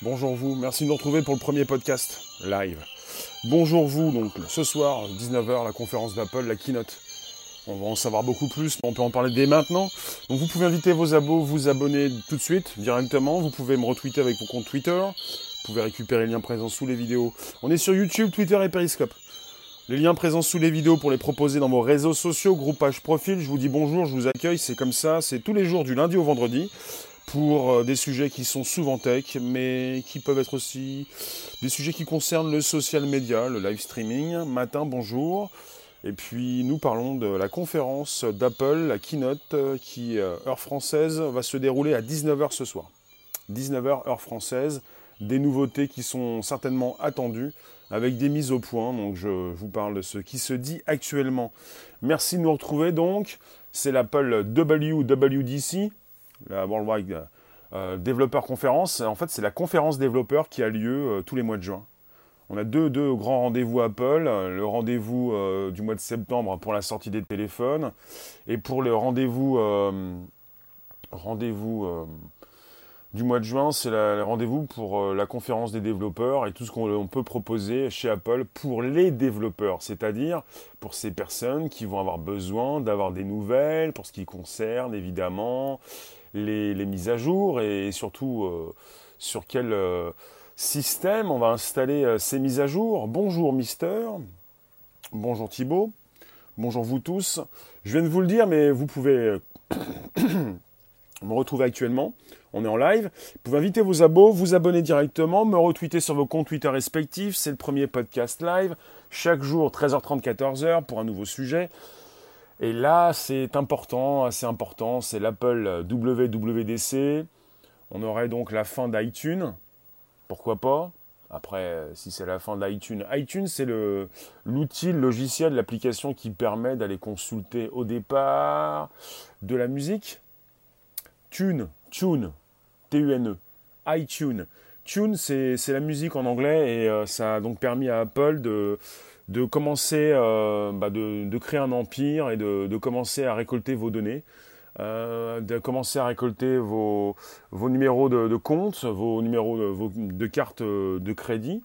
Bonjour vous, merci de nous retrouver pour le premier podcast live. Bonjour vous, donc ce soir, 19h, la conférence d'Apple, la keynote. On va en savoir beaucoup plus, mais on peut en parler dès maintenant. Donc vous pouvez inviter vos abos, vous abonner tout de suite, directement. Vous pouvez me retweeter avec vos comptes Twitter. Vous pouvez récupérer les liens présents sous les vidéos. On est sur YouTube, Twitter et Periscope. Les liens présents sous les vidéos pour les proposer dans vos réseaux sociaux, groupage profil. Je vous dis bonjour, je vous accueille, c'est comme ça, c'est tous les jours du lundi au vendredi pour euh, des sujets qui sont souvent tech, mais qui peuvent être aussi des sujets qui concernent le social media, le live streaming. Matin, bonjour. Et puis nous parlons de la conférence d'Apple, la keynote, euh, qui, euh, heure française, va se dérouler à 19h ce soir. 19h, heure française. Des nouveautés qui sont certainement attendues, avec des mises au point. Donc je vous parle de ce qui se dit actuellement. Merci de nous retrouver donc. C'est l'Apple WWDC, la Worldwide euh, Developer Conference. En fait, c'est la conférence développeur qui a lieu euh, tous les mois de juin. On a deux, deux grands rendez-vous Apple. Le rendez-vous euh, du mois de septembre pour la sortie des téléphones. Et pour le rendez-vous rendez-vous du mois de juin, c'est le rendez-vous pour la conférence des développeurs et tout ce qu'on peut proposer chez Apple pour les développeurs, c'est-à-dire pour ces personnes qui vont avoir besoin d'avoir des nouvelles pour ce qui concerne évidemment les, mises à jour et surtout euh, sur quel euh, système on va installer euh, ces mises à jour. Bonjour Mister, bonjour Thibaut, bonjour vous tous. Je viens de vous le dire, mais vous pouvez me retrouver actuellement. On est en live. Vous pouvez inviter vos abos, vous abonner directement, me retweeter sur vos comptes Twitter respectifs. C'est le premier podcast live. Chaque jour, 13h30, 14h pour un nouveau sujet. Et là, c'est important, assez important, c'est l'Apple WWDC. On aurait donc la fin d'iTunes. Pourquoi pas? Après, si c'est la fin d'iTunes. iTunes, c'est l'outil, le logiciel, l'application qui permet d'aller consulter au départ de la musique. Tune, tune, T-U-N-E, iTunes. Tune, c'est la musique en anglais et euh, ça a donc permis à Apple de, commencer, euh, bah créer un empire et de, commencer à récolter vos données, euh, de commencer à récolter vos, numéros de, compte, vos numéros de, vos, de crédit.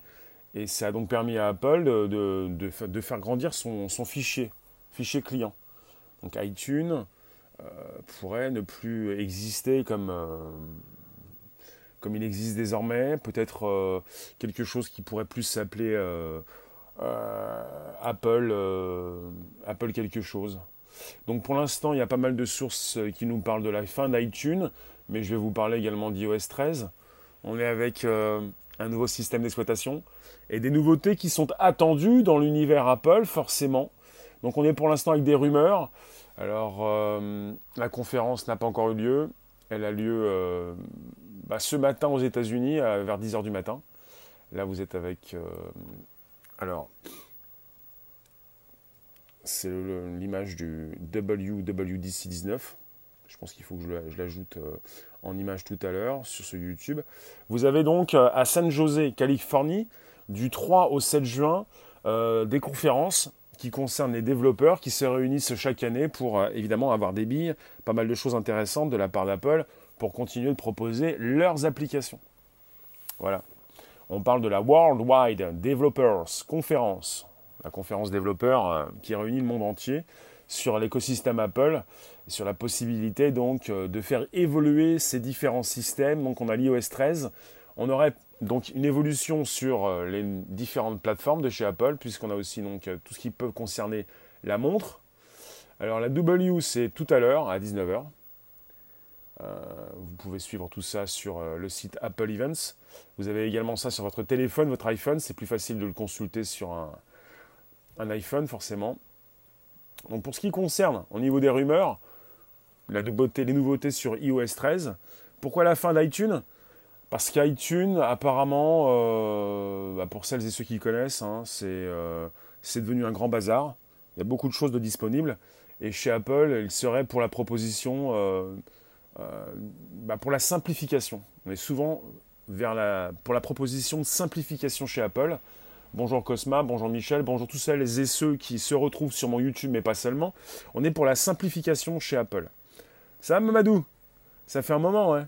Et ça a donc permis à Apple de, faire grandir son, fichier, fichier client. Donc iTunes pourrait ne plus exister comme comme il existe désormais, peut-être quelque chose qui pourrait plus s'appeler euh, Apple, euh, Apple quelque chose. Donc pour l'instant, il y a pas mal de sources qui nous parlent de la fin d'iTunes, mais je vais vous parler également d'iOS 13. On est avec euh, un nouveau système d'exploitation et des nouveautés qui sont attendues dans l'univers Apple, forcément. Donc on est pour l'instant avec des rumeurs. Alors la conférence n'a pas encore eu lieu. Elle a lieu bah, ce matin aux États-Unis vers 10h du matin. Là vous êtes avec alors, c'est l'image du WWDC 19. Je pense qu'il faut que je l'ajoute euh, en image tout à l'heure sur ce YouTube. Vous avez donc euh, à San Jose, Californie, du 3 au 7 juin, euh, des conférences qui concernent les développeurs qui se réunissent chaque année pour évidemment avoir des billes, pas mal de choses intéressantes de la part d'Apple pour continuer de proposer leurs applications. Voilà. On parle de la Worldwide Developers Conference, la conférence développeurs euh, qui réunit le monde entier sur l'écosystème Apple, sur la possibilité donc euh, de faire évoluer ces différents systèmes. Donc on a l'iOS 13, on aurait donc une évolution sur euh, les différentes plateformes de chez Apple, puisqu'on a aussi donc tout ce qui peut concerner la montre. Alors la W c'est tout à l'heure à 19h. Euh, vous pouvez suivre tout ça sur euh, le site Apple Events. Vous avez également ça sur votre téléphone, votre iPhone. C'est plus facile de le consulter sur un, iPhone, forcément. Donc pour ce qui concerne, au niveau des rumeurs, la les nouveautés sur iOS 13. Pourquoi la fin d'iTunes? Parce qu'iTunes, apparemment, euh, bah, pour celles et ceux qui connaissent, hein, c'est devenu un grand bazar. Il y a beaucoup de choses de disponibles. Et chez Apple, il serait pour la proposition bah, pour la simplification. On est souvent vers la, pour la proposition de simplification chez Apple. Bonjour Cosma, bonjour Michel, bonjour tous celles et ceux qui se retrouvent sur mon YouTube, mais pas seulement. On est pour la simplification chez Apple. Ça va Mamadou? Ça fait un moment, ouais.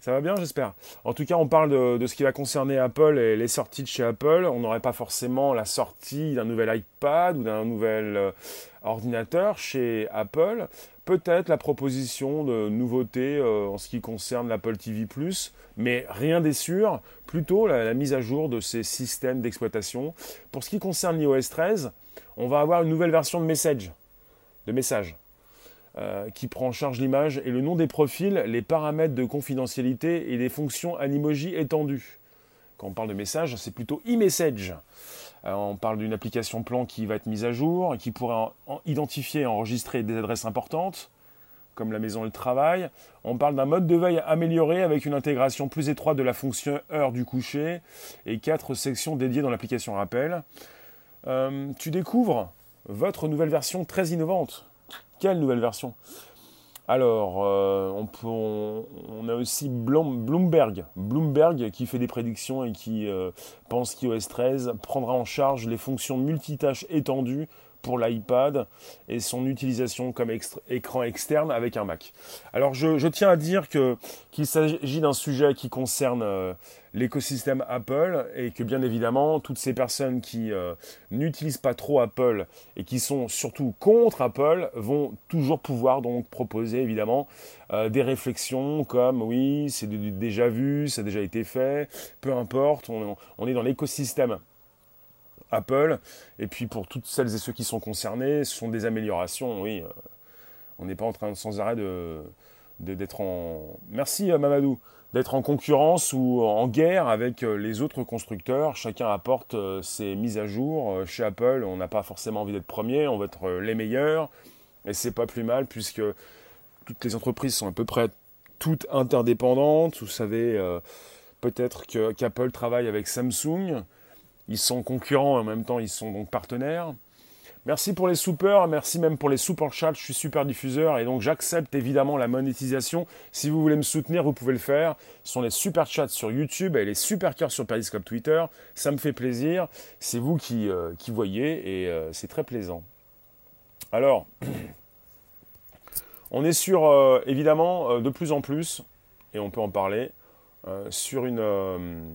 Ça va bien, j'espère? En tout cas, on parle de, ce qui va concerner Apple et les sorties de chez Apple. On n'aurait pas forcément la sortie d'un nouvel iPad ou d'un nouvel euh, ordinateur chez Apple. Peut-être la proposition de nouveautés euh, en ce qui concerne l'Apple TV ⁇ mais rien n'est sûr. Plutôt la, mise à jour de ces systèmes d'exploitation. Pour ce qui concerne l'iOS 13, on va avoir une nouvelle version de Message. Euh, qui prend en charge l'image et le nom des profils, les paramètres de confidentialité et les fonctions Animoji étendues. Quand on parle de message, c'est plutôt e-message. Euh, on parle d'une application plan qui va être mise à jour et qui pourrait identifier et enregistrer des adresses importantes, comme la maison et le travail. On parle d'un mode de veille amélioré avec une intégration plus étroite de la fonction heure du coucher et quatre sections dédiées dans l'application rappel. Euh, tu découvres votre nouvelle version très innovante quelle nouvelle version? Alors, euh, on, a aussi Bloomberg. Bloomberg qui fait des prédictions et qui euh, pense qu'iOS 13 prendra en charge les fonctions multitâches étendues pour l'iPad et son utilisation comme écran externe avec un Mac. Alors je, tiens à dire que qu'il s'agit d'un sujet qui concerne euh, l'écosystème Apple et que bien évidemment toutes ces personnes qui euh, n'utilisent pas trop Apple et qui sont surtout contre Apple vont toujours pouvoir donc proposer évidemment euh, des réflexions comme oui c'est déjà vu, ça a déjà été fait, peu importe, on est dans l'écosystème Apple. Et puis pour toutes celles et ceux qui sont concernés, ce sont des améliorations, oui. Euh, on n'est pas en train sans arrêt de d'être en merci euh, Mamadou d'être en concurrence ou en guerre avec euh, les autres constructeurs. Chacun apporte ses mises à jour. Chez Apple, on n'a pas forcément envie d'être premier, on veut être les meilleurs. Et c'est pas plus mal puisque toutes les entreprises sont à peu près toutes interdépendantes. Vous savez, peut-être qu'Apple travaille avec Samsung. Ils sont concurrents et en même temps ils sont donc partenaires. Merci pour les soupers, merci même pour les super chats, je suis super diffuseur et donc j'accepte évidemment la monétisation. Si vous voulez me soutenir, vous pouvez le faire. Ce sont les super chats sur YouTube et les super cœurs sur Periscope Twitter. Ça me fait plaisir. C'est vous qui, euh, qui voyez et euh, c'est très plaisant. Alors, on est sur euh, évidemment de plus en plus, et on peut en parler, sur une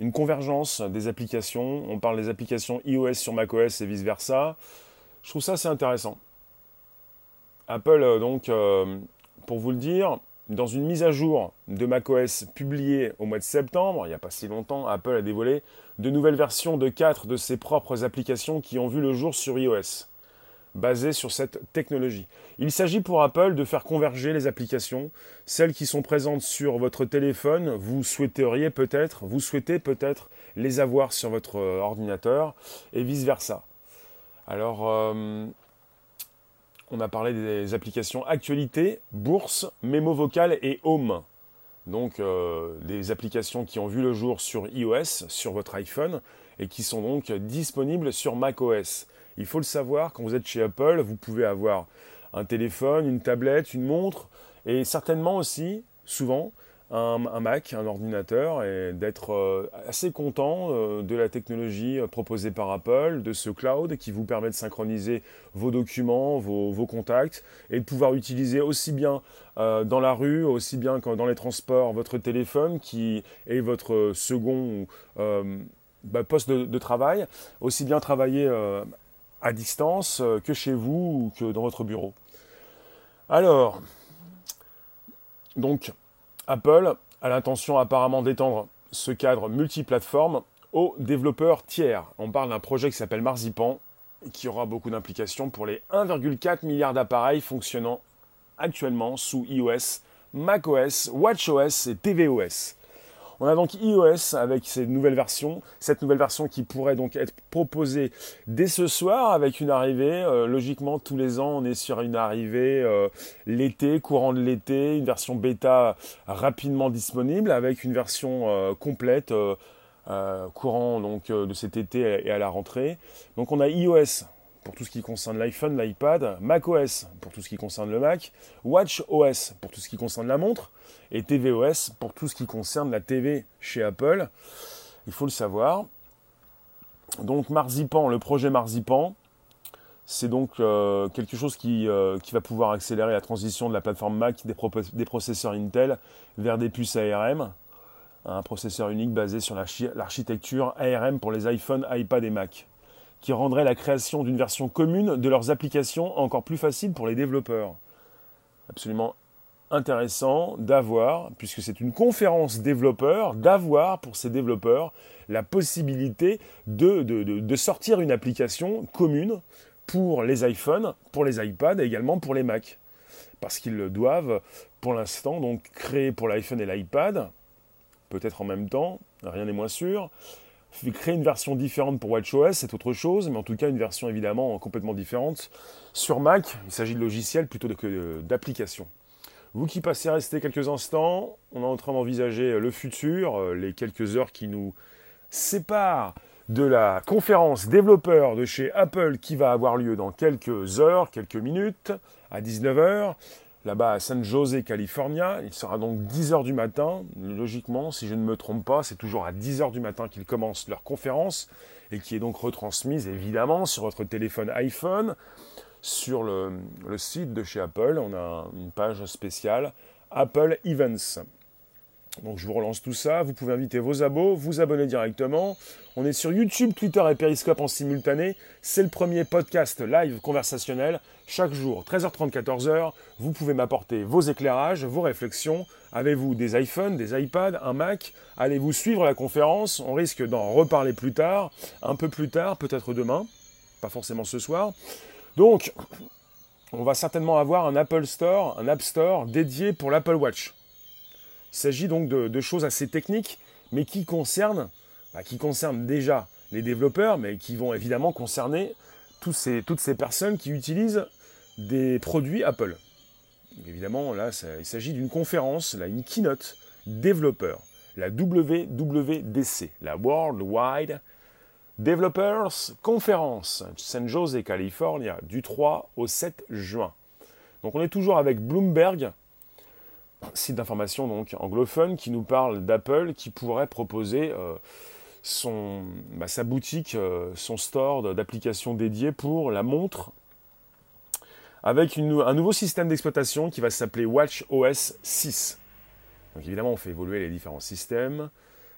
une convergence des applications. On parle des applications iOS sur macOS et vice-versa. Je trouve ça assez intéressant. Apple, euh, donc, euh, pour vous le dire, dans une mise à jour de macOS publiée au mois de septembre, il n'y a pas si longtemps, Apple a dévoilé de nouvelles versions de quatre de ses propres applications qui ont vu le jour sur iOS basé sur cette technologie. Il s'agit pour Apple de faire converger les applications, celles qui sont présentes sur votre téléphone, vous souhaiteriez peut-être, vous souhaitez peut-être les avoir sur votre euh, ordinateur et vice-versa. Alors, euh, on a parlé des applications actualité, bourse, mémo vocal et home. Donc euh, des applications qui ont vu le jour sur iOS, sur votre iPhone, et qui sont donc disponibles sur macOS. Il faut le savoir, quand vous êtes chez Apple, vous pouvez avoir un téléphone, une tablette, une montre, et certainement aussi, souvent, un, Mac, un ordinateur, et d'être euh, assez content euh, de la technologie euh, proposée par Apple, de ce cloud qui vous permet de synchroniser vos documents, vos, contacts, et de pouvoir utiliser aussi bien dans la rue, aussi bien que dans les transports, votre téléphone qui est votre second bah, poste de, de, travail, aussi bien travailler à distance euh, que chez vous ou que dans votre bureau. Alors, donc, Apple a l'intention apparemment d'étendre ce cadre multiplateforme aux développeurs tiers. On parle d'un projet qui s'appelle Marzipan qui aura beaucoup d'implications pour les 1,4 milliard d'appareils fonctionnant actuellement sous iOS, macOS, watchOS et tvOS. On a donc iOS avec ces nouvelles versions, cette nouvelle version qui pourrait donc être proposée dès ce soir avec une arrivée. Euh, logiquement, tous les ans, on est sur une arrivée euh, l'été, courant de l'été, une version bêta rapidement disponible avec une version euh, complète. courant donc de cet été et à la rentrée. Donc on a iOS pour tout ce qui concerne l'iPhone, l'iPad, macOS pour tout ce qui concerne le Mac, watchOS pour tout ce qui concerne la montre, et tvOS pour tout ce qui concerne la TV chez Apple. Il faut le savoir. Donc Marzipan, le projet Marzipan, C'est donc euh, quelque chose qui, euh, qui, va pouvoir accélérer la transition de la plateforme Mac des, des processeurs Intel vers des puces ARM. Un processeur unique basé sur l'architecture ARM pour les iPhones, iPad et Mac, qui rendrait la création d'une version commune de leurs applications encore plus facile pour les développeurs. Absolument intéressant d'avoir, puisque c'est une conférence développeur, d'avoir pour ces développeurs la possibilité de, sortir une application commune pour les iPhones, pour les iPads et également pour les Macs. Parce qu'ils doivent, pour l'instant, donc créer pour l'iPhone et l'iPad, peut-être en même temps, rien n'est moins sûr, créer une version différente pour WatchOS, c'est autre chose, mais en tout cas une version évidemment complètement différente. Sur Mac, il s'agit de logiciels plutôt que d'applications. Vous qui passez à rester quelques instants, on est en train d'envisager le futur, euh, les quelques heures qui nous séparent de la conférence développeur de chez Apple qui va avoir lieu dans quelques heures, quelques minutes, à 19h, là-bas à San Jose, California. Il sera donc 10h du matin. Logiquement, si je ne me trompe pas, c'est toujours à 10h du matin qu'ils commencent leur conférence et qui est donc retransmise évidemment sur votre téléphone iPhone sur le, site de chez Apple, on a une page spéciale Apple Events. Donc je vous relance tout ça, vous pouvez inviter vos abos, vous abonner directement. On est sur YouTube, Twitter et Periscope en simultané. C'est le premier podcast live conversationnel. Chaque jour, 13h30, 14h, vous pouvez m'apporter vos éclairages, vos réflexions. Avez-vous des iPhones, des iPads, un Mac? Allez-vous suivre la conférence? On risque d'en reparler plus tard, un peu plus tard, peut-être demain, pas forcément ce soir. Donc, on va certainement avoir un Apple Store, un App Store dédié pour l'Apple Watch. Il s'agit donc de, choses assez techniques, mais qui concernent, bah, qui concernent déjà les développeurs, mais qui vont évidemment concerner toutes ces personnes qui utilisent des produits Apple. évidemment, là, il s'agit d'une conférence, là, une keynote développeur, la WWDC, la World Wide Developers Conference, San Jose, California, du 3 au 7 juin. Donc on est toujours avec Bloomberg, site d'information donc anglophone, qui nous parle d'Apple, qui pourrait proposer euh, bah, sa boutique, euh, son store d'applications dédiées pour la montre, avec un nouveau système d'exploitation qui va s'appeler Watch OS 6. Donc évidemment, on fait évoluer les différents systèmes.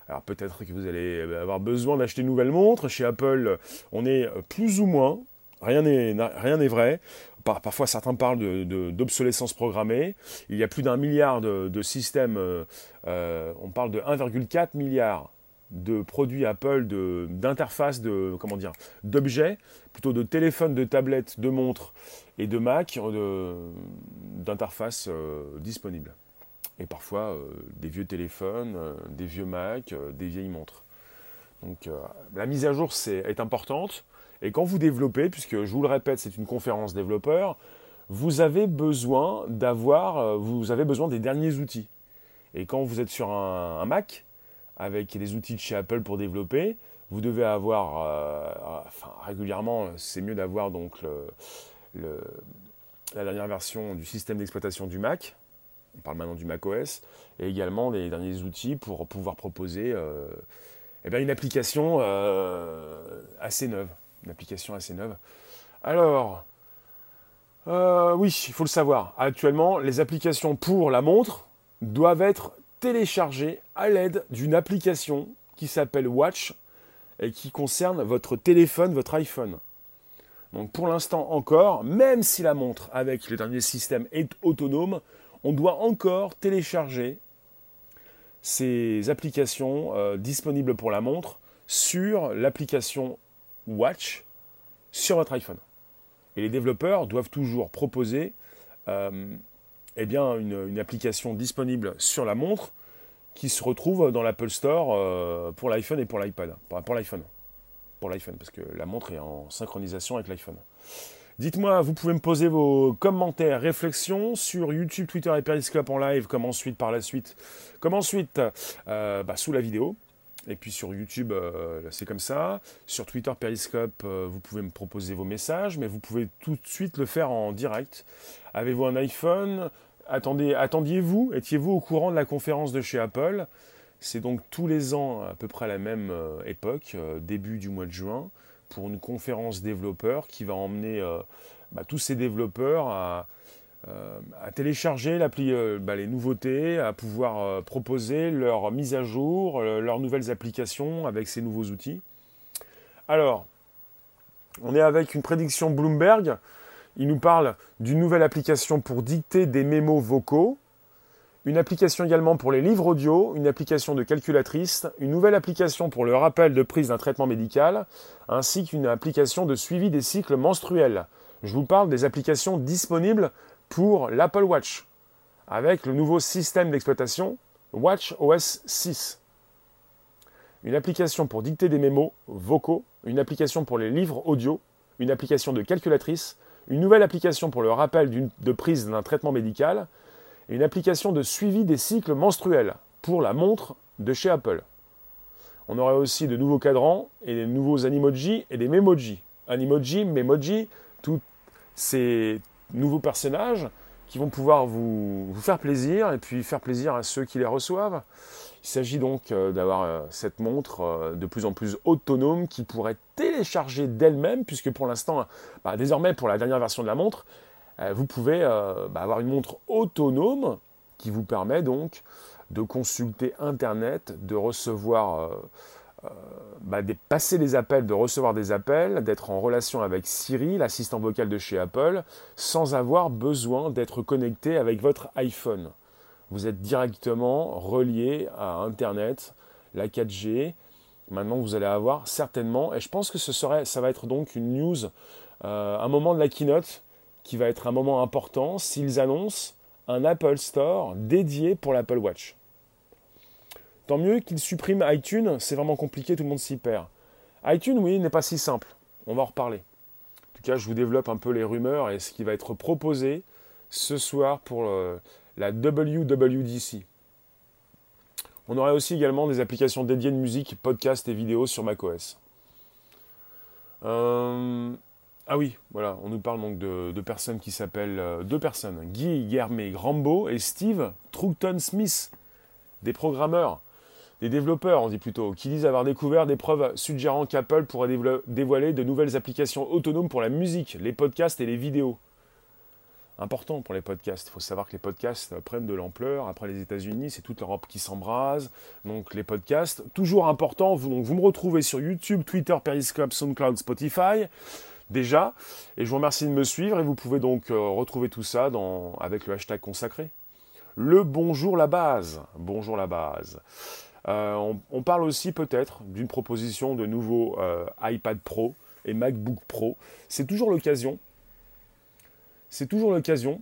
Alors peut-être que vous allez euh, avoir besoin d'acheter une nouvelle montre. Chez Apple, on est plus ou moins, rien n'est vrai. parfois certains parlent d'obsolescence programmée. Il y a plus d'un milliard de, systèmes, euh, on parle de 1,4 milliard de produits Apple, d'interfaces, de, d'objets, plutôt de téléphones, de tablettes, de montres et de Mac, d'interfaces disponibles et parfois euh, des vieux téléphones, euh, des vieux Mac, euh, des vieilles montres. Donc la mise à jour est, importante. Et quand vous développez, puisque je vous le répète, c'est une conférence développeur, vous avez besoin d'avoir, vous avez besoin des derniers outils. Et quand vous êtes sur un, Mac, avec les outils de chez Apple pour développer, vous devez avoir, enfin, régulièrement, c'est mieux d'avoir donc la dernière version du système d'exploitation du Mac, on parle maintenant du macOS, et également des derniers outils pour pouvoir proposer euh, eh bien une application euh, assez neuve. Une application assez neuve. Alors, euh, oui, il faut le savoir. Actuellement, les applications pour la montre doivent être téléchargées à l'aide d'une application qui s'appelle Watch et qui concerne votre téléphone, votre iPhone. Donc pour l'instant encore, même si la montre avec le dernier système est autonome, on doit encore télécharger ces applications euh, disponibles pour la montre sur l'application Watch sur votre iPhone. Et les développeurs doivent toujours proposer euh, eh bien, une, application disponible sur la montre qui se retrouve dans l'Apple Store euh, pour l'iPhone et pour l'iPad. Pour, l'iPhone. Pour l'iPhone, parce que la montre est en synchronisation avec l'iPhone. Dites-moi, vous pouvez me poser vos commentaires, réflexions sur YouTube, Twitter et Periscope en live, comme ensuite par la suite, comme ensuite euh, bah, sous la vidéo. Et puis sur YouTube, euh, c'est comme ça. Sur Twitter, Periscope, euh, vous pouvez me proposer vos messages, mais vous pouvez tout de suite le faire en direct. Avez-vous un iPhone? Attendez, attendiez-vous Étiez-vous au courant de la conférence de chez Apple? C'est donc tous les ans, à peu près à la même époque, début du mois de juin pour une conférence développeur qui va emmener euh, bah, tous ces développeurs à, euh, télécharger l'appli, bah, les nouveautés, à pouvoir proposer leurs mises à jour, leurs nouvelles applications avec ces nouveaux outils. Alors, on est avec une prédiction Bloomberg. Il nous parle d'une nouvelle application pour dicter des mémos vocaux une application également pour les livres audio, une application de calculatrice, une nouvelle application pour le rappel de prise d'un traitement médical, ainsi qu'une application de suivi des cycles menstruels. Je vous parle des applications disponibles pour l'Apple Watch, avec le nouveau système d'exploitation Watch OS 6. Une application pour dicter des mémos vocaux, une application pour les livres audio, une application de calculatrice, une nouvelle application pour le rappel de prise d'un traitement médical, une application de suivi des cycles menstruels pour la montre de chez Apple. On aurait aussi de nouveaux cadrans et des nouveaux Animoji et des Memoji. Animoji, Memoji, tous ces nouveaux personnages qui vont pouvoir vous, faire plaisir et puis faire plaisir à ceux qui les reçoivent. Il s'agit donc euh, d'avoir euh, cette montre euh, de plus en plus autonome qui pourrait télécharger d'elle-même, puisque pour l'instant, bah, désormais pour la dernière version de la montre, vous pouvez bah, avoir une montre autonome qui vous permet donc de consulter Internet, de recevoir, bah, de passer les appels, de recevoir des appels, d'être en relation avec Siri, l'assistant vocal de chez Apple, sans avoir besoin d'être connecté avec votre iPhone. Vous êtes directement relié à Internet, la 4G. Maintenant, vous allez avoir certainement, et je pense que ce serait, ça va être donc une news, un moment de la keynote qui va être un moment important s'ils annoncent un Apple Store dédié pour l'Apple Watch. Mieux qu'ils suppriment iTunes, c'est vraiment compliqué, tout le monde s'y perd. iTunes, oui, n'est pas si simple. On va en reparler. En tout cas, je vous développe un peu les rumeurs et ce qui va être proposé ce soir pour la WWDC. On aurait aussi également des applications dédiées de musique, podcast et vidéos sur macOS. Euh, ah oui, voilà, on nous parle donc de, personnes qui s'appellent euh, deux personnes, Guy Guermé Grambo et Steve Troughton Smith, des programmeurs, des développeurs, on dit plutôt, qui disent avoir découvert des preuves suggérant qu'Apple pourrait dévoiler de nouvelles applications autonomes pour la musique, les podcasts et les vidéos. Important pour les podcasts. Il faut savoir que les podcasts prennent de l'ampleur. Après les États-Unis, c'est toute l'Europe qui s'embrase. Donc les podcasts, toujours important. Vous, donc, vous me retrouvez sur YouTube, Twitter, Periscope, SoundCloud, Spotify déjà. Et je vous remercie de me suivre et vous pouvez donc euh, retrouver tout ça avec le hashtag consacré. Le bonjour la base. Bonjour la base. Euh, on, parle aussi peut-être d'une proposition de nouveau euh, iPad Pro et MacBook Pro. C'est toujours l'occasion. C'est toujours l'occasion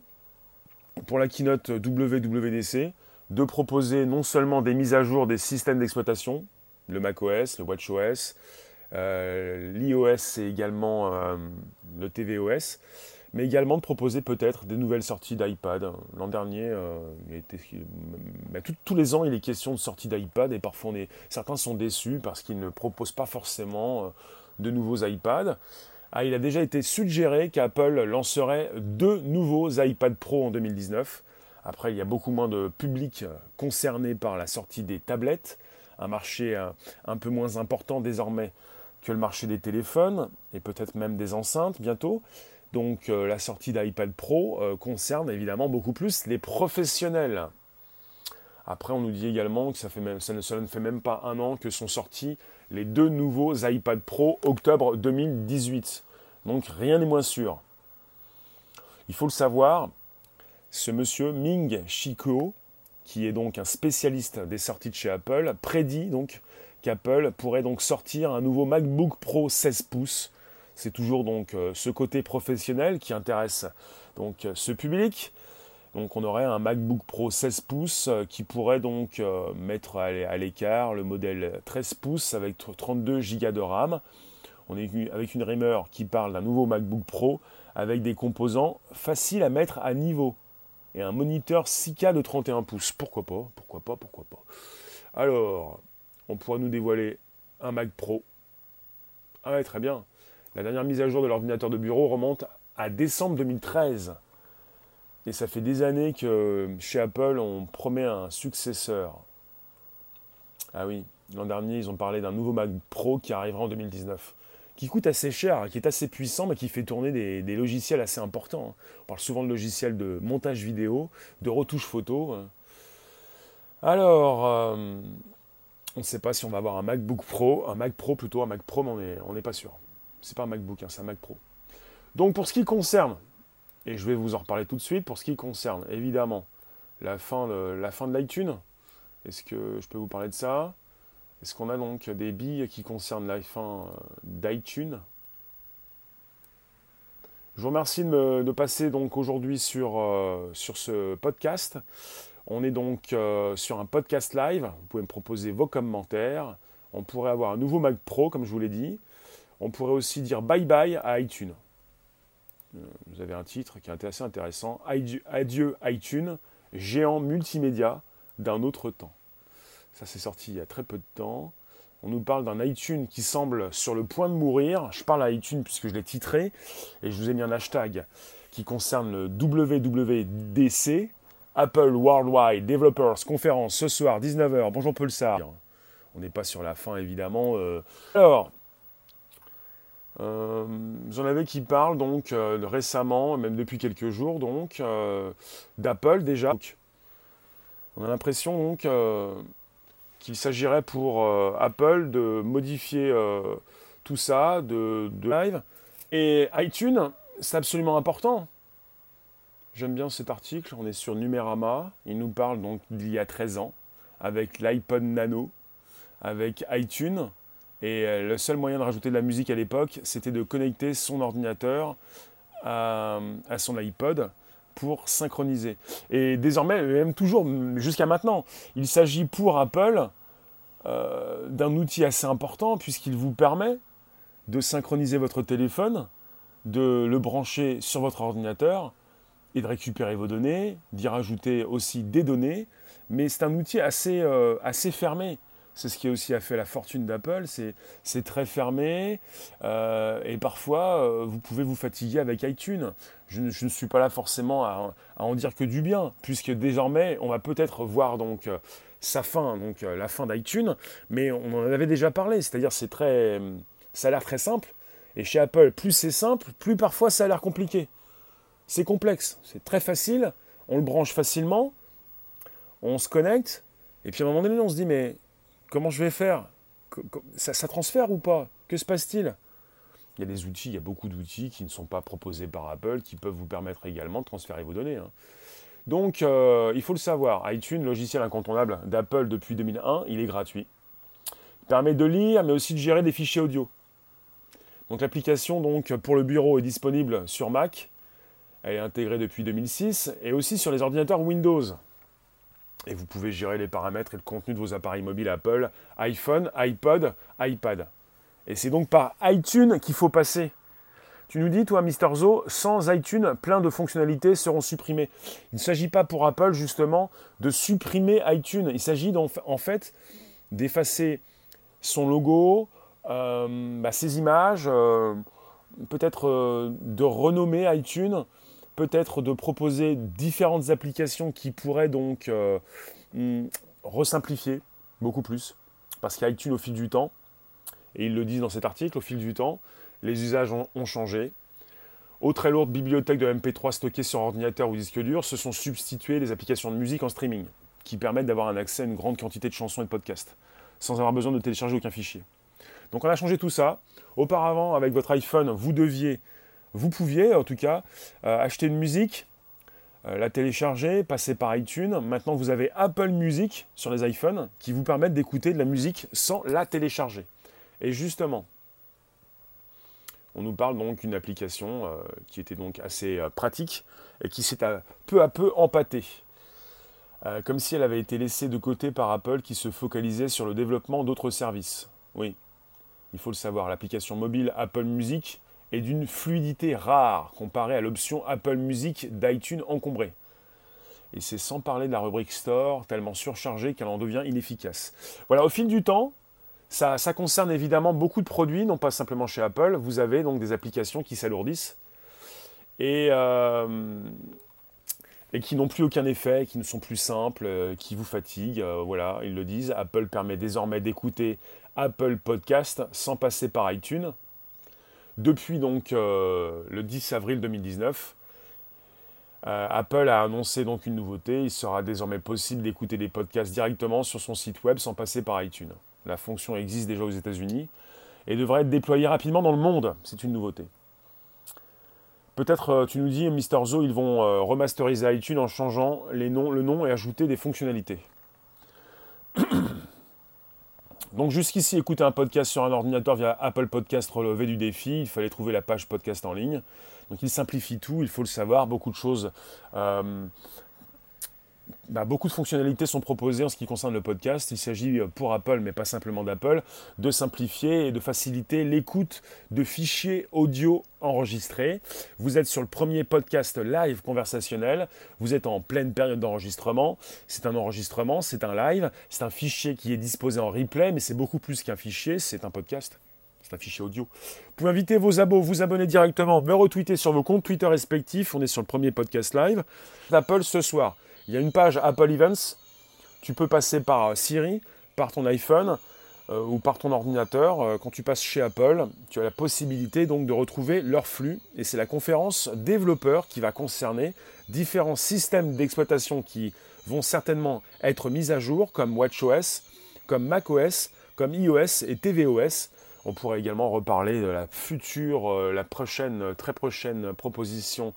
pour la keynote WWDC de proposer non seulement des mises à jour des systèmes d'exploitation, le macOS, le WatchOS, euh, l'iOS et également euh, le tvOS, mais également de proposer peut-être des nouvelles sorties d'iPad. L'an dernier, euh, tous les ans, il est question de sortie d'iPad et parfois certains sont déçus parce qu'ils ne proposent pas forcément de nouveaux iPads. Ah, il a déjà été suggéré qu'Apple lancerait deux nouveaux iPad Pro en 2019. Après, il y a beaucoup moins de public concerné par la sortie des tablettes, un marché un peu moins important désormais que le marché des téléphones et peut-être même des enceintes bientôt. Donc euh, la sortie d'iPad Pro euh, concerne évidemment beaucoup plus les professionnels. Après, on nous dit également que ça, ne, fait même pas un an que sont sortis les deux nouveaux iPad Pro octobre 2018. Donc rien n'est moins sûr. Il faut le savoir, ce monsieur Ming Chico, qui est donc un spécialiste des sorties de chez Apple, prédit donc qu'Apple pourrait donc sortir un nouveau MacBook Pro 16 pouces. C'est toujours donc euh, ce côté professionnel qui intéresse donc euh, ce public. On aurait un MacBook Pro 16 pouces euh, qui pourrait donc mettre à l'écart le modèle 13 pouces avec 32 Go de RAM. On est avec une rumeur qui parle d'un nouveau MacBook Pro avec des composants faciles à mettre à niveau et un moniteur 6K de 31 pouces. Pourquoi pas Pourquoi pas Pourquoi pas Alors, on pourra nous dévoiler un Mac Pro. Ah ouais, très bien. La dernière mise à jour de l'ordinateur de bureau remonte à décembre 2013. Et ça fait des années que chez Apple, on promet un successeur. Ah oui, l'an dernier, ils ont parlé d'un nouveau Mac Pro qui arrivera en 2019. qui coûte assez cher, qui est assez puissant, mais qui fait tourner des, logiciels assez importants. On parle souvent de logiciels de montage vidéo, de retouche photo. Alors, euh, on ne sait pas si on va avoir un MacBook Pro, un Mac Pro plutôt, un Mac Pro, mais on n'est pas sûr. C'est pas un MacBook, hein, c'est un Mac Pro. Donc pour ce qui concerne, et je vais vous en reparler tout de suite, pour ce qui concerne évidemment la fin de, la l'iTunes, est-ce que je peux vous parler de ça? Est-ce qu'on a donc des billes qui concernent la fin euh, d'iTunes? Je vous remercie de, passer donc aujourd'hui sur, euh, sur ce podcast. On est donc euh, sur un podcast live. Vous pouvez me proposer vos commentaires. On pourrait avoir un nouveau Mac Pro, comme je vous l'ai dit. On pourrait aussi dire bye bye à iTunes. Vous avez un titre qui est assez intéressant. Adieu iTunes, géant multimédia d'un autre temps. Ça s'est sorti il y a très peu de temps. On nous parle d'un iTunes qui semble sur le point de mourir. Je parle à iTunes puisque je l'ai titré et je vous ai mis un hashtag qui concerne le WWDC, Apple Worldwide Developers Conference ce soir 19h. Bonjour Pulsar. On n'est pas sur la fin évidemment. Euh. Alors, euh, vous en avez qui parlent donc euh, récemment, même depuis quelques jours donc, d'Apple déjà. on a l'impression donc qu'il s'agirait pour euh, Apple de modifier euh, tout ça, de, live. Et iTunes, c'est absolument important. J'aime bien cet article, on est sur Numérama, il nous parle donc d'il y a 13 ans, avec l'iPod Nano, avec iTunes, et euh, le seul moyen de rajouter de la musique à l'époque, c'était de connecter son ordinateur à, son iPod pour synchroniser. Et désormais, même toujours, jusqu'à maintenant, il s'agit pour Apple euh, d'un outil assez important puisqu'il vous permet de synchroniser votre téléphone, de le brancher sur votre ordinateur et de récupérer vos données, d'y rajouter aussi des données, mais c'est un outil assez, euh, assez fermé. C'est ce qui aussi a fait la fortune d'Apple, c'est très fermé euh, et parfois euh, vous pouvez vous fatiguer avec iTunes. Je ne, suis pas là forcément à, en dire que du bien, puisque désormais on va peut-être voir donc euh, sa fin, donc la fin d'iTunes, mais on en avait déjà parlé, c'est-à-dire c'est très, ça a l'air très simple et chez Apple plus c'est simple, plus parfois ça a l'air compliqué. C'est complexe, c'est très facile, on le branche facilement, on se connecte et puis à un moment donné on se dit mais Comment je vais faire ça, transfère ou pas? Que se passe-t-il? Il y a des outils, il y a beaucoup d'outils qui ne sont pas proposés par Apple, qui peuvent vous permettre également de transférer vos données. Hein. Donc, euh, il faut le savoir, iTunes, logiciel incontournable d'Apple depuis 2001, il est gratuit. Il permet de lire, mais aussi de gérer des fichiers audio. Donc l'application donc pour le bureau est disponible sur Mac. Elle est intégrée depuis 2006 et aussi sur les ordinateurs Windows. Et vous pouvez gérer les paramètres et le contenu de vos appareils mobiles Apple, iPhone, iPod, iPad. Et c'est donc par iTunes qu'il faut passer. Tu nous dis, toi, Mister Zo, sans iTunes, plein de fonctionnalités seront supprimées. Il ne s'agit pas pour Apple, justement, de supprimer iTunes. Il s'agit en fait d'effacer son logo, euh, bah, ses images, euh, peut-être euh, de renommer iTunes peut-être de proposer différentes applications qui pourraient donc euh, hmm, resimplifier beaucoup plus. Parce qu'iTunes, au fil du temps, et ils le disent dans cet article, au fil du temps, les usages ont, changé. Aux très lourdes bibliothèques de MP3 stockées sur ordinateur ou disque dur se sont substituées les applications de musique en streaming, qui permettent d'avoir un accès à une grande quantité de chansons et de podcasts, sans avoir besoin de télécharger aucun fichier. Donc on a changé tout ça. Auparavant, avec votre iPhone, vous deviez vous pouviez en tout cas euh, acheter une musique, euh, la télécharger, passer par iTunes. Maintenant, vous avez Apple Music sur les iPhones qui vous permettent d'écouter de la musique sans la télécharger. Et justement, on nous parle donc d'une application euh, qui était donc assez pratique et qui s'est peu à peu empâtée. comme si elle avait été laissée de côté par Apple qui se focalisait sur le développement d'autres services. Oui, il faut le savoir, l'application mobile Apple Music et d'une fluidité rare comparée à l'option Apple Music d'iTunes encombrée. Et c'est sans parler de la rubrique Store, tellement surchargée qu'elle en devient inefficace. Voilà, au fil du temps, ça, concerne évidemment beaucoup de produits, non pas simplement chez Apple. Vous avez donc des applications qui s'alourdissent et, euh, qui n'ont plus aucun effet, qui ne sont plus simples, euh, qui vous fatiguent. Euh, voilà, ils le disent. Apple permet désormais d'écouter Apple Podcast sans passer par iTunes. Depuis donc le 10 avril 2019, Apple a annoncé donc une nouveauté. Il sera désormais possible d'écouter des podcasts directement sur son site web sans passer par iTunes. La fonction existe déjà aux États-Unis et devrait être déployée rapidement dans le monde. C'est une nouveauté. Peut-être, tu nous dis, Mister Zo, ils vont remasteriser iTunes en changeant les noms, le nom et ajouter des fonctionnalités. Donc jusqu'ici, écouter un podcast sur un ordinateur via Apple Podcast relevé du défi. Il fallait trouver la page podcast en ligne. Donc il simplifie tout, il faut le savoir. Beaucoup de choses euh, bah, beaucoup de fonctionnalités sont proposées en ce qui concerne le podcast. Il s'agit euh, pour Apple, mais pas simplement d'Apple, de simplifier et de faciliter l'écoute de fichiers audio enregistrés. Vous êtes sur le premier podcast live conversationnel. Vous êtes en pleine période d'enregistrement. C'est un enregistrement, c'est un live, c'est un fichier qui est disposé en replay, mais c'est beaucoup plus qu'un fichier, c'est un podcast. C'est un fichier audio. Vous pouvez inviter vos abos, vous abonner directement, me retweeter sur vos comptes Twitter respectifs. On est sur le premier podcast live d'Apple ce soir. Il y a une page Apple Events. Tu peux passer par Siri, par ton iPhone euh, ou par ton ordinateur. Euh, quand tu passes chez Apple, tu as la possibilité donc de retrouver leur flux. Et c'est la conférence développeur qui va concerner différents systèmes d'exploitation qui vont certainement être mis à jour, comme WatchOS, comme macOS, comme iOS et tvOS. On pourrait également reparler de la future, euh, la prochaine, très prochaine proposition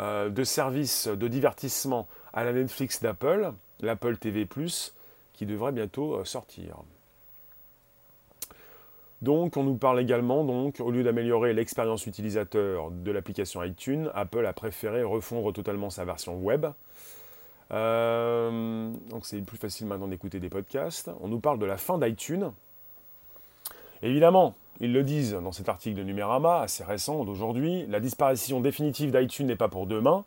de services de divertissement à la Netflix d'Apple, l'Apple TV ⁇ qui devrait bientôt euh, sortir. Donc, on nous parle également, donc, au lieu d'améliorer l'expérience utilisateur de l'application iTunes, Apple a préféré refondre totalement sa version web. Euh, donc, c'est plus facile maintenant d'écouter des podcasts. On nous parle de la fin d'iTunes. Évidemment, ils le disent dans cet article de Numérama, assez récent d'aujourd'hui, la disparition définitive d'iTunes n'est pas pour demain.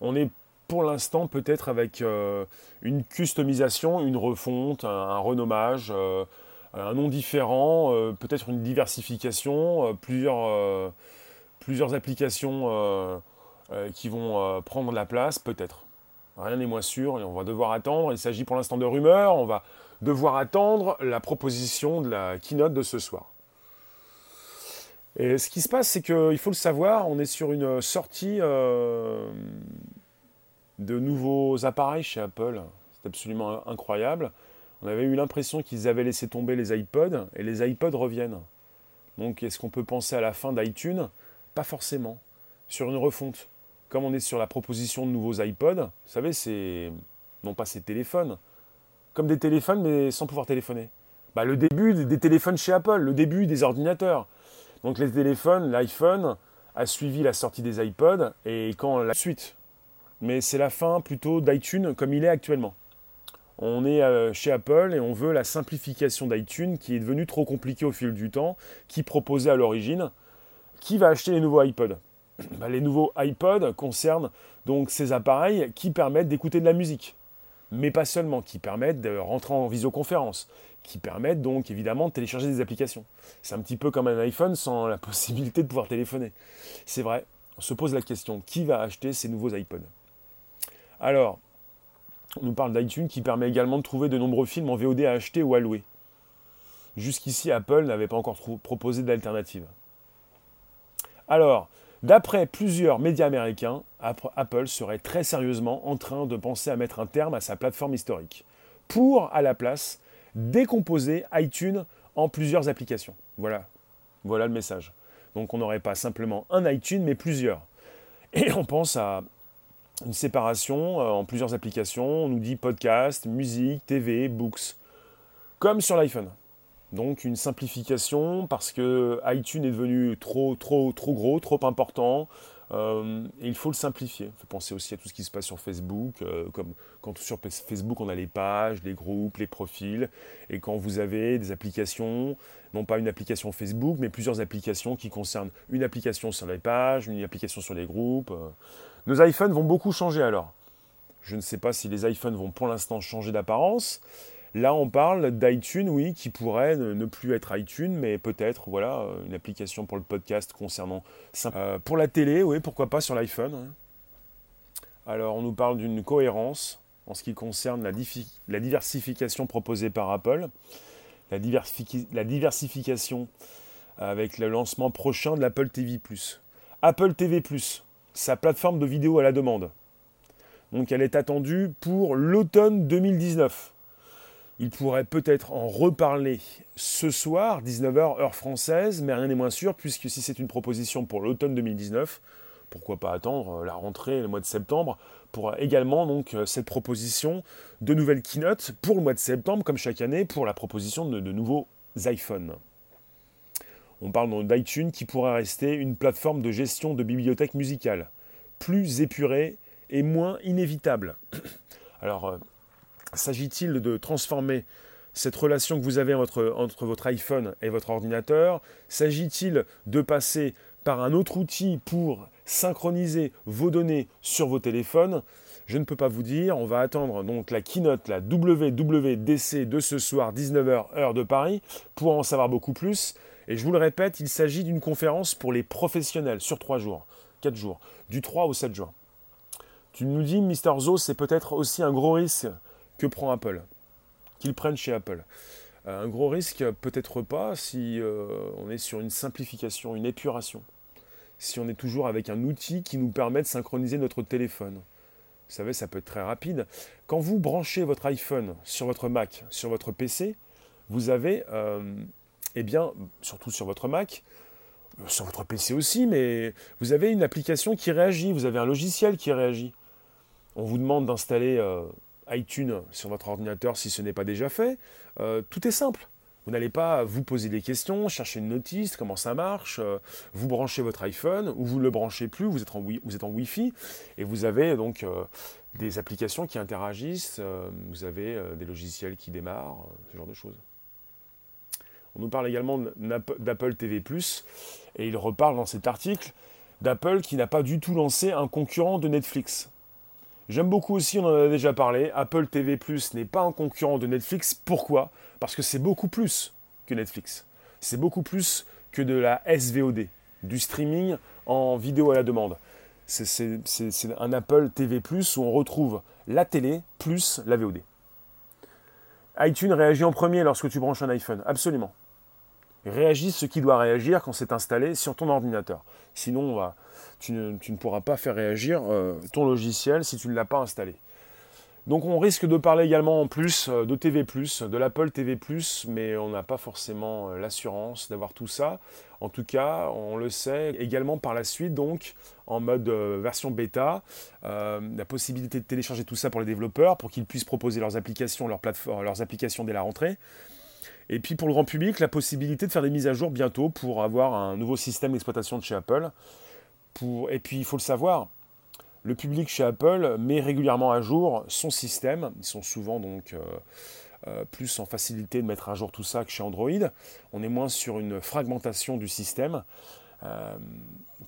On est pour l'instant peut-être avec euh, une customisation, une refonte, un, renommage, euh, un nom différent, euh, peut-être une diversification, plusieurs, plusieurs applications qui vont prendre la place, peut-être. Rien n'est moins sûr et on va devoir attendre. Il s'agit pour l'instant de rumeurs. On va devoir attendre la proposition de la keynote de ce soir. Et ce qui se passe, c'est qu'il faut le savoir, on est sur une sortie de nouveaux appareils chez Apple. C'est absolument incroyable. On avait eu l'impression qu'ils avaient laissé tomber les iPods et les iPods reviennent. Donc est-ce qu'on peut penser à la fin d'iTunes? Pas forcément. Sur une refonte. Comme on est sur la proposition de nouveaux iPods, vous savez, c'est non pas ces téléphones, comme des téléphones mais sans pouvoir téléphoner. Bah, le début des téléphones chez Apple, le début des ordinateurs. Donc les téléphones, l'iPhone a suivi la sortie des iPods et quand la suite mais c'est la fin plutôt d'iTunes comme il est actuellement. On est euh, chez Apple et on veut la simplification d'iTunes qui est devenue trop compliquée au fil du temps, qui proposait à l'origine. Qui va acheter les nouveaux iPods bah, Les nouveaux iPods concernent donc ces appareils qui permettent d'écouter de la musique, mais pas seulement, qui permettent de rentrer en visioconférence, qui permettent donc évidemment de télécharger des applications. C'est un petit peu comme un iPhone sans la possibilité de pouvoir téléphoner. C'est vrai, on se pose la question, qui va acheter ces nouveaux iPods? Alors, on nous parle d'iTunes qui permet également de trouver de nombreux films en VOD à acheter ou à louer. Jusqu'ici, Apple n'avait pas encore proposé d'alternative. Alors, d'après plusieurs médias américains, Apple serait très sérieusement en train de penser à mettre un terme à sa plateforme historique, pour, à la place, décomposer iTunes en plusieurs applications. Voilà, voilà le message. Donc on n'aurait pas simplement un iTunes, mais plusieurs. Et on pense à une séparation euh, en plusieurs applications. On nous dit podcast, musique, TV, books, comme sur l'iPhone. Donc une simplification parce que iTunes est devenu trop, trop, trop gros, trop important. Euh, et il faut le simplifier. Il faut penser aussi à tout ce qui se passe sur Facebook, euh, comme quand sur Facebook on a les pages, les groupes, les profils, et quand vous avez des applications, non pas une application Facebook, mais plusieurs applications qui concernent une application sur les pages, une application sur les groupes. Nos iPhones vont beaucoup changer alors. Je ne sais pas si les iPhones vont pour l'instant changer d'apparence. Là, on parle d'iTunes, oui, qui pourrait ne, plus être iTunes, mais peut-être, voilà, euh, une application pour le podcast concernant. Euh, pour la télé, oui, pourquoi pas sur l'iPhone. Hein. Alors, on nous parle d'une cohérence en ce qui concerne la, diversification proposée par Apple. La, la diversification avec le lancement prochain de l'Apple TV ⁇ Apple TV ⁇ sa plateforme de vidéo à la demande. Donc elle est attendue pour l'automne 2019. Il pourrait peut-être en reparler ce soir, 19h heure française, mais rien n'est moins sûr, puisque si c'est une proposition pour l'automne 2019, pourquoi pas attendre la rentrée le mois de septembre pour également donc euh, cette proposition de nouvelles keynotes pour le mois de septembre, comme chaque année, pour la proposition de, de nouveaux iPhones. On parle d'iTunes qui pourrait rester une plateforme de gestion de bibliothèque musicale, plus épurée et moins inévitable. Alors, euh, s'agit-il de transformer cette relation que vous avez entre, entre votre iPhone et votre ordinateur? S'agit-il de passer par un autre outil pour synchroniser vos données sur vos téléphones? Je ne peux pas vous dire. On va attendre donc la keynote, la WWDC de ce soir, 19h heure de Paris, pour en savoir beaucoup plus. Et je vous le répète, il s'agit d'une conférence pour les professionnels sur 3 jours, 4 jours, du 3 au 7 juin. Tu nous dis, Mister Zo, c'est peut-être aussi un gros risque que prend Apple, qu'ils prennent chez Apple. Euh, un gros risque, peut-être pas, si euh, on est sur une simplification, une épuration. Si on est toujours avec un outil qui nous permet de synchroniser notre téléphone. Vous savez, ça peut être très rapide. Quand vous branchez votre iPhone sur votre Mac, sur votre PC, vous avez, euh, eh bien, surtout sur votre Mac, sur votre PC aussi, mais vous avez une application qui réagit, vous avez un logiciel qui réagit on vous demande d'installer euh, iTunes sur votre ordinateur si ce n'est pas déjà fait, euh, tout est simple. Vous n'allez pas vous poser des questions, chercher une notice, comment ça marche, euh, vous branchez votre iPhone ou vous ne le branchez plus, vous êtes en Wi-Fi et vous avez donc des applications qui interagissent, vous avez des logiciels qui démarrent, ce genre de choses. On nous parle également d'Apple TV ⁇ et il reparle dans cet article d'Apple qui n'a pas du tout lancé un concurrent de Netflix. J'aime beaucoup aussi, on en a déjà parlé, Apple TV n'est pas un concurrent de Netflix. Pourquoi? Parce que c'est beaucoup plus que Netflix. C'est beaucoup plus que de la SVOD, du streaming en vidéo à la demande. C'est un Apple TV où on retrouve la télé plus la VOD. iTunes réagit en premier lorsque tu branches un iPhone, absolument. Réagit ce qui doit réagir quand c'est installé sur ton ordinateur. Sinon, tu ne, pourras pas faire réagir euh, ton logiciel si tu ne l'as pas installé. Donc on risque de parler également en plus euh, de TV+, de l'Apple TV+, mais on n'a pas forcément euh, l'assurance d'avoir tout ça. En tout cas, on le sait également par la suite, donc en mode version bêta, la possibilité de télécharger tout ça pour les développeurs, pour qu'ils puissent proposer leurs applications, leurs applications dès la rentrée. Et puis pour le grand public, la possibilité de faire des mises à jour bientôt pour avoir un nouveau système d'exploitation de chez Apple. Et puis il faut le savoir, le public chez Apple met régulièrement à jour son système. Ils sont souvent donc euh, euh, plus en facilité de mettre à jour tout ça que chez Android. On est moins sur une fragmentation du système euh,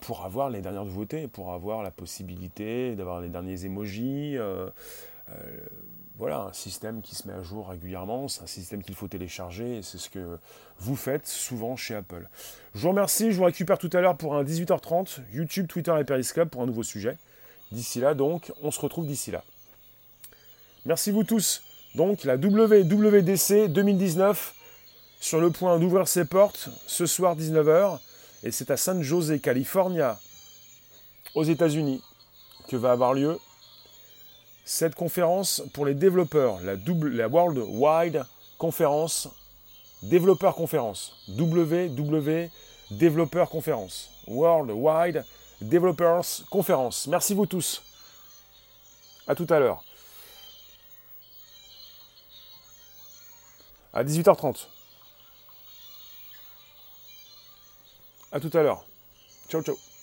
pour avoir les dernières nouveautés, pour avoir la possibilité d'avoir les derniers emojis voilà, un système qui se met à jour régulièrement, c'est un système qu'il faut télécharger, c'est ce que vous faites souvent chez Apple. Je vous remercie, je vous récupère tout à l'heure pour un 18h30, YouTube, Twitter et Periscope pour un nouveau sujet. D'ici là, donc, on se retrouve d'ici là. Merci vous tous. Donc, la WWDC 2019 sur le point d'ouvrir ses portes ce soir 19h, et c'est à San Jose, California, aux États-Unis, que va avoir lieu cette conférence pour les développeurs, la, la World Wide Conference, Développeur Conférence, WW Développeur Conférence, World Wide Developers Conference. Merci vous tous. À tout à l'heure. À 18h30. À tout à l'heure. Ciao ciao.